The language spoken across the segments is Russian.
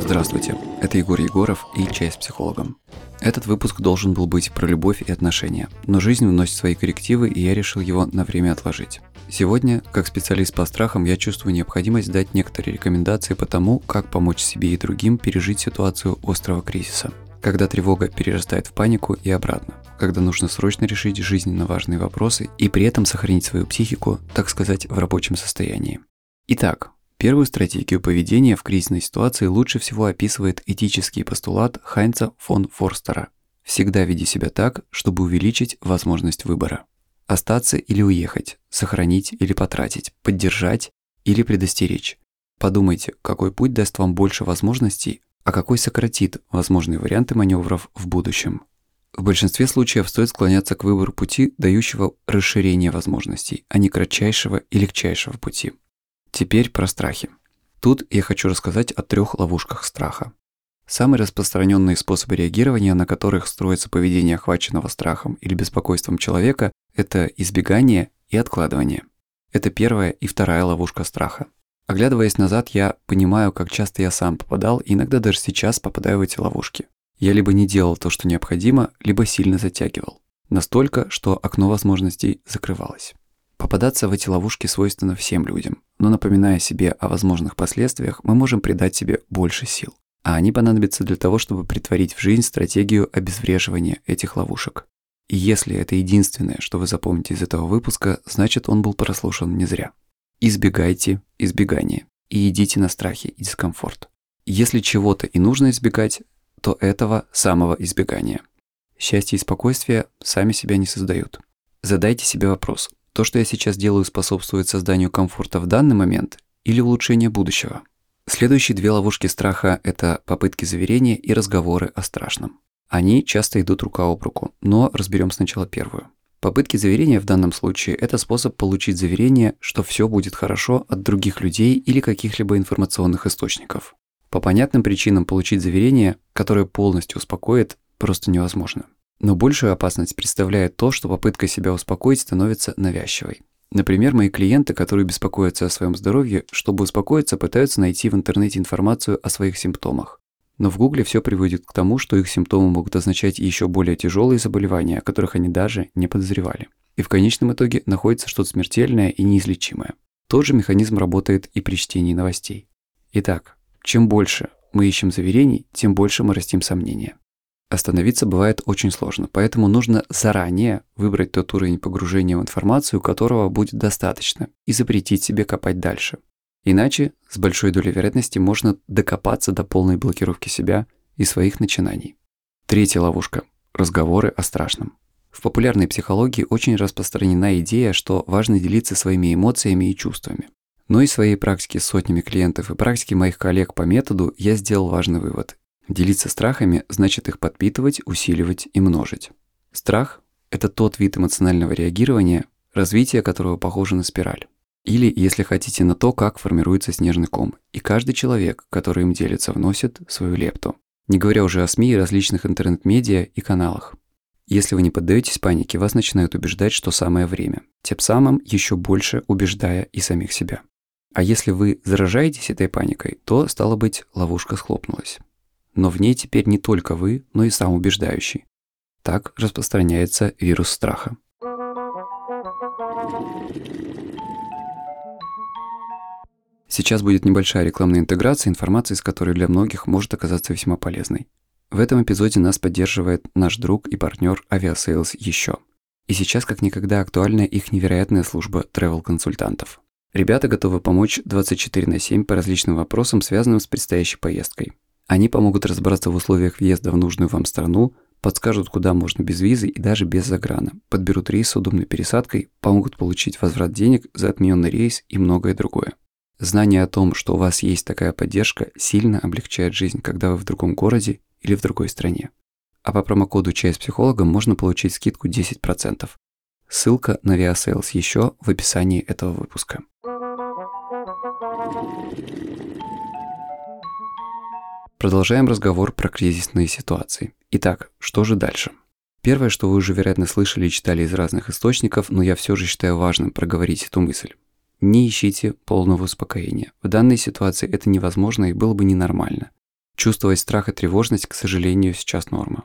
Здравствуйте, это Егор Егоров и «Чай с психологом». Этот выпуск должен был быть про любовь и отношения, но жизнь вносит свои коррективы, и я решил его на время отложить. Сегодня, как специалист по страхам, я чувствую необходимость дать некоторые рекомендации по тому, как помочь себе и другим пережить ситуацию острого кризиса. Когда тревога перерастает в панику и обратно. Когда нужно срочно решить жизненно важные вопросы и при этом сохранить свою психику, так сказать, в рабочем состоянии. Итак, Первую стратегию поведения в кризисной ситуации лучше всего описывает этический постулат Хайнца фон Форстера. Всегда веди себя так, чтобы увеличить возможность выбора. Остаться или уехать, сохранить или потратить, поддержать или предостеречь. Подумайте, какой путь даст вам больше возможностей, а какой сократит возможные варианты маневров в будущем. В большинстве случаев стоит склоняться к выбору пути, дающего расширение возможностей, а не кратчайшего и легчайшего пути. Теперь про страхи. Тут я хочу рассказать о трех ловушках страха. Самые распространенные способы реагирования, на которых строится поведение охваченного страхом или беспокойством человека, это избегание и откладывание. Это первая и вторая ловушка страха. Оглядываясь назад, я понимаю, как часто я сам попадал, и иногда даже сейчас попадаю в эти ловушки. Я либо не делал то, что необходимо, либо сильно затягивал. Настолько, что окно возможностей закрывалось. Попадаться в эти ловушки свойственно всем людям, но напоминая себе о возможных последствиях, мы можем придать себе больше сил. А они понадобятся для того, чтобы притворить в жизнь стратегию обезвреживания этих ловушек. И если это единственное, что вы запомните из этого выпуска, значит он был прослушан не зря. Избегайте избегания и идите на страхи и дискомфорт. Если чего-то и нужно избегать, то этого самого избегания. Счастье и спокойствие сами себя не создают. Задайте себе вопрос, то, что я сейчас делаю, способствует созданию комфорта в данный момент или улучшению будущего. Следующие две ловушки страха – это попытки заверения и разговоры о страшном. Они часто идут рука об руку, но разберем сначала первую. Попытки заверения в данном случае – это способ получить заверение, что все будет хорошо от других людей или каких-либо информационных источников. По понятным причинам получить заверение, которое полностью успокоит, просто невозможно. Но большую опасность представляет то, что попытка себя успокоить становится навязчивой. Например, мои клиенты, которые беспокоятся о своем здоровье, чтобы успокоиться, пытаются найти в интернете информацию о своих симптомах. Но в Гугле все приводит к тому, что их симптомы могут означать еще более тяжелые заболевания, о которых они даже не подозревали. И в конечном итоге находится что-то смертельное и неизлечимое. Тот же механизм работает и при чтении новостей. Итак, чем больше мы ищем заверений, тем больше мы растим сомнения. Остановиться бывает очень сложно, поэтому нужно заранее выбрать тот уровень погружения в информацию, которого будет достаточно, и запретить себе копать дальше. Иначе с большой долей вероятности можно докопаться до полной блокировки себя и своих начинаний. Третья ловушка – разговоры о страшном. В популярной психологии очень распространена идея, что важно делиться своими эмоциями и чувствами. Но из своей практики с сотнями клиентов и практики моих коллег по методу я сделал важный вывод. Делиться страхами значит их подпитывать, усиливать и множить. Страх – это тот вид эмоционального реагирования, развитие которого похоже на спираль. Или, если хотите, на то, как формируется снежный ком. И каждый человек, который им делится, вносит свою лепту. Не говоря уже о СМИ и различных интернет-медиа и каналах. Если вы не поддаетесь панике, вас начинают убеждать, что самое время. Тем самым еще больше убеждая и самих себя. А если вы заражаетесь этой паникой, то, стало быть, ловушка схлопнулась но в ней теперь не только вы, но и сам убеждающий. Так распространяется вирус страха. Сейчас будет небольшая рекламная интеграция, информация из которой для многих может оказаться весьма полезной. В этом эпизоде нас поддерживает наш друг и партнер Aviasales еще. И сейчас как никогда актуальна их невероятная служба travel-консультантов. Ребята готовы помочь 24 на 7 по различным вопросам, связанным с предстоящей поездкой. Они помогут разобраться в условиях въезда в нужную вам страну, подскажут, куда можно без визы и даже без заграна, подберут рейс с удобной пересадкой, помогут получить возврат денег за отмененный рейс и многое другое. Знание о том, что у вас есть такая поддержка, сильно облегчает жизнь, когда вы в другом городе или в другой стране. А по промокоду «Чай с психологом» можно получить скидку 10%. Ссылка на Viasales еще в описании этого выпуска. Продолжаем разговор про кризисные ситуации. Итак, что же дальше? Первое, что вы уже, вероятно, слышали и читали из разных источников, но я все же считаю важным проговорить эту мысль. Не ищите полного успокоения. В данной ситуации это невозможно и было бы ненормально. Чувствовать страх и тревожность, к сожалению, сейчас норма.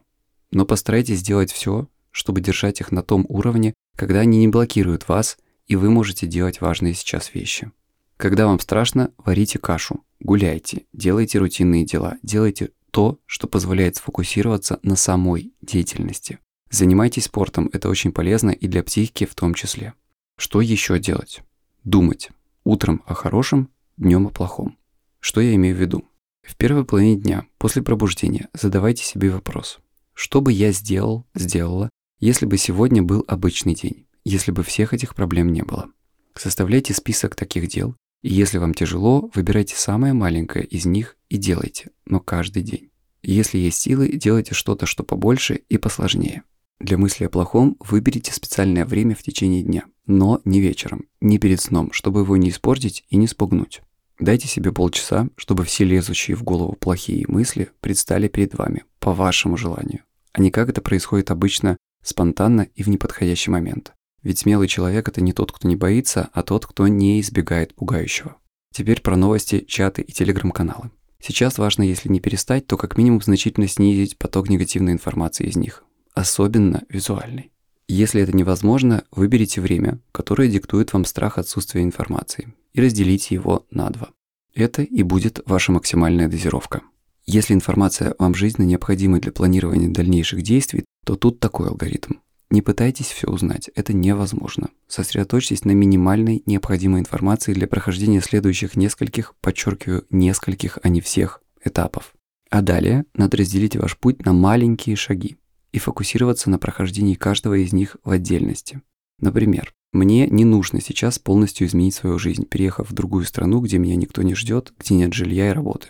Но постарайтесь сделать все, чтобы держать их на том уровне, когда они не блокируют вас, и вы можете делать важные сейчас вещи. Когда вам страшно, варите кашу, гуляйте, делайте рутинные дела, делайте то, что позволяет сфокусироваться на самой деятельности. Занимайтесь спортом, это очень полезно и для психики в том числе. Что еще делать? Думать. Утром о хорошем, днем о плохом. Что я имею в виду? В первой половине дня, после пробуждения, задавайте себе вопрос. Что бы я сделал, сделала, если бы сегодня был обычный день, если бы всех этих проблем не было? Составляйте список таких дел, и если вам тяжело, выбирайте самое маленькое из них и делайте, но каждый день. Если есть силы, делайте что-то, что побольше и посложнее. Для мысли о плохом выберите специальное время в течение дня, но не вечером, не перед сном, чтобы его не испортить и не спугнуть. Дайте себе полчаса, чтобы все лезущие в голову плохие мысли предстали перед вами, по вашему желанию, а не как это происходит обычно, спонтанно и в неподходящий момент. Ведь смелый человек – это не тот, кто не боится, а тот, кто не избегает пугающего. Теперь про новости, чаты и телеграм-каналы. Сейчас важно, если не перестать, то как минимум значительно снизить поток негативной информации из них, особенно визуальной. Если это невозможно, выберите время, которое диктует вам страх отсутствия информации, и разделите его на два. Это и будет ваша максимальная дозировка. Если информация вам жизненно необходима для планирования дальнейших действий, то тут такой алгоритм. Не пытайтесь все узнать, это невозможно. Сосредоточьтесь на минимальной необходимой информации для прохождения следующих нескольких, подчеркиваю, нескольких, а не всех, этапов. А далее надо разделить ваш путь на маленькие шаги и фокусироваться на прохождении каждого из них в отдельности. Например, мне не нужно сейчас полностью изменить свою жизнь, переехав в другую страну, где меня никто не ждет, где нет жилья и работы.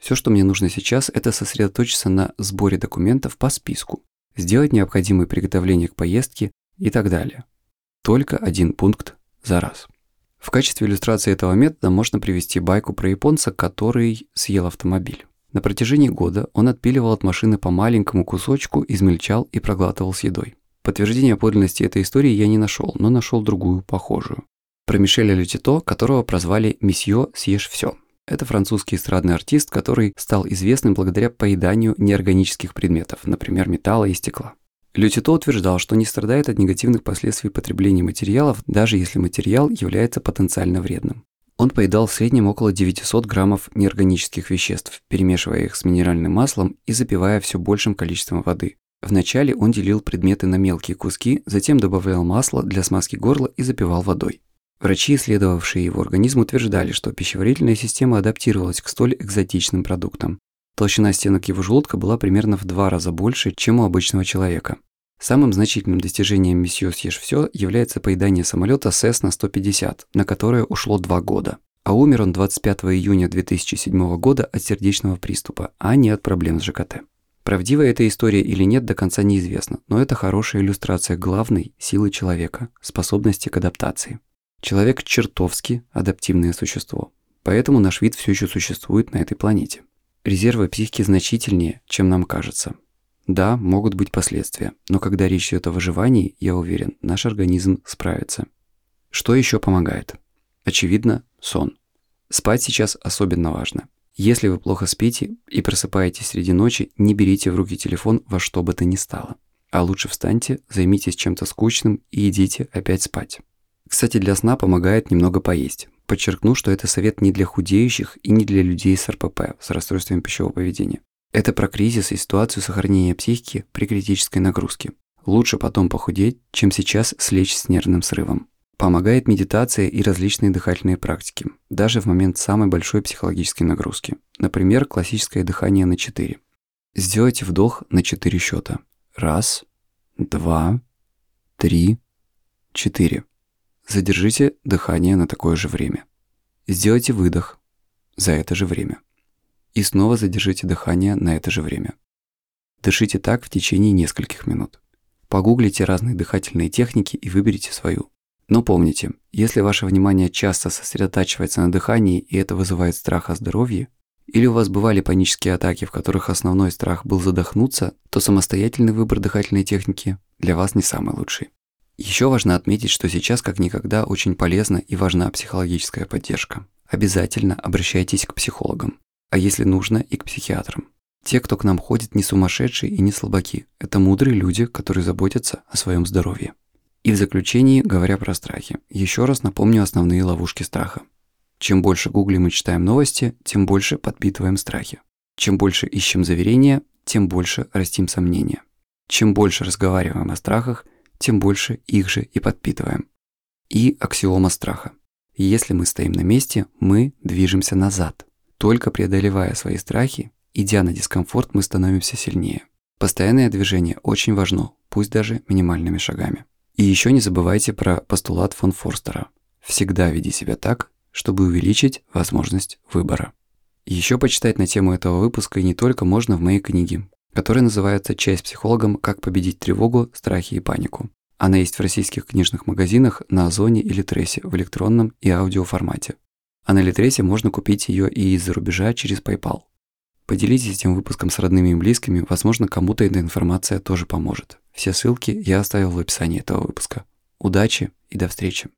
Все, что мне нужно сейчас, это сосредоточиться на сборе документов по списку, сделать необходимые приготовления к поездке и так далее. Только один пункт за раз. В качестве иллюстрации этого метода можно привести байку про японца, который съел автомобиль. На протяжении года он отпиливал от машины по маленькому кусочку, измельчал и проглатывал с едой. Подтверждения подлинности этой истории я не нашел, но нашел другую, похожую. Про Мишеля Лютито, которого прозвали «Месье, съешь все». Это французский эстрадный артист, который стал известным благодаря поеданию неорганических предметов, например, металла и стекла. Лютито утверждал, что не страдает от негативных последствий потребления материалов, даже если материал является потенциально вредным. Он поедал в среднем около 900 граммов неорганических веществ, перемешивая их с минеральным маслом и запивая все большим количеством воды. Вначале он делил предметы на мелкие куски, затем добавлял масло для смазки горла и запивал водой. Врачи, исследовавшие его организм, утверждали, что пищеварительная система адаптировалась к столь экзотичным продуктам. Толщина стенок его желудка была примерно в два раза больше, чем у обычного человека. Самым значительным достижением месье «Съешь все» является поедание самолета Cessna 150, на которое ушло два года. А умер он 25 июня 2007 года от сердечного приступа, а не от проблем с ЖКТ. Правдива эта история или нет, до конца неизвестно, но это хорошая иллюстрация главной силы человека – способности к адаптации. Человек чертовски адаптивное существо, поэтому наш вид все еще существует на этой планете. Резервы психики значительнее, чем нам кажется. Да, могут быть последствия, но когда речь идет о выживании, я уверен, наш организм справится. Что еще помогает? Очевидно, сон. Спать сейчас особенно важно. Если вы плохо спите и просыпаетесь среди ночи, не берите в руки телефон во что бы то ни стало. А лучше встаньте, займитесь чем-то скучным и идите опять спать. Кстати, для сна помогает немного поесть. Подчеркну, что это совет не для худеющих и не для людей с РПП, с расстройствами пищевого поведения. Это про кризис и ситуацию сохранения психики при критической нагрузке. Лучше потом похудеть, чем сейчас слечь с нервным срывом. Помогает медитация и различные дыхательные практики, даже в момент самой большой психологической нагрузки. Например, классическое дыхание на 4. Сделайте вдох на 4 счета. Раз, два, три, четыре. Задержите дыхание на такое же время. Сделайте выдох за это же время. И снова задержите дыхание на это же время. Дышите так в течение нескольких минут. Погуглите разные дыхательные техники и выберите свою. Но помните, если ваше внимание часто сосредотачивается на дыхании и это вызывает страх о здоровье, или у вас бывали панические атаки, в которых основной страх был задохнуться, то самостоятельный выбор дыхательной техники для вас не самый лучший. Еще важно отметить, что сейчас как никогда очень полезна и важна психологическая поддержка. Обязательно обращайтесь к психологам, а если нужно и к психиатрам. Те, кто к нам ходит, не сумасшедшие и не слабаки. Это мудрые люди, которые заботятся о своем здоровье. И в заключении, говоря про страхи, еще раз напомню основные ловушки страха. Чем больше гуглим и читаем новости, тем больше подпитываем страхи. Чем больше ищем заверения, тем больше растим сомнения. Чем больше разговариваем о страхах, тем больше их же и подпитываем. И аксиома страха. Если мы стоим на месте, мы движемся назад. Только преодолевая свои страхи, идя на дискомфорт, мы становимся сильнее. Постоянное движение очень важно, пусть даже минимальными шагами. И еще не забывайте про постулат фон Форстера. Всегда веди себя так, чтобы увеличить возможность выбора. Еще почитать на тему этого выпуска и не только можно в моей книге, которая называется «Часть психологом. Как победить тревогу, страхи и панику». Она есть в российских книжных магазинах на Озоне или Трессе в электронном и аудиоформате. А на Литресе можно купить ее и из-за рубежа через PayPal. Поделитесь этим выпуском с родными и близкими, возможно, кому-то эта информация тоже поможет. Все ссылки я оставил в описании этого выпуска. Удачи и до встречи!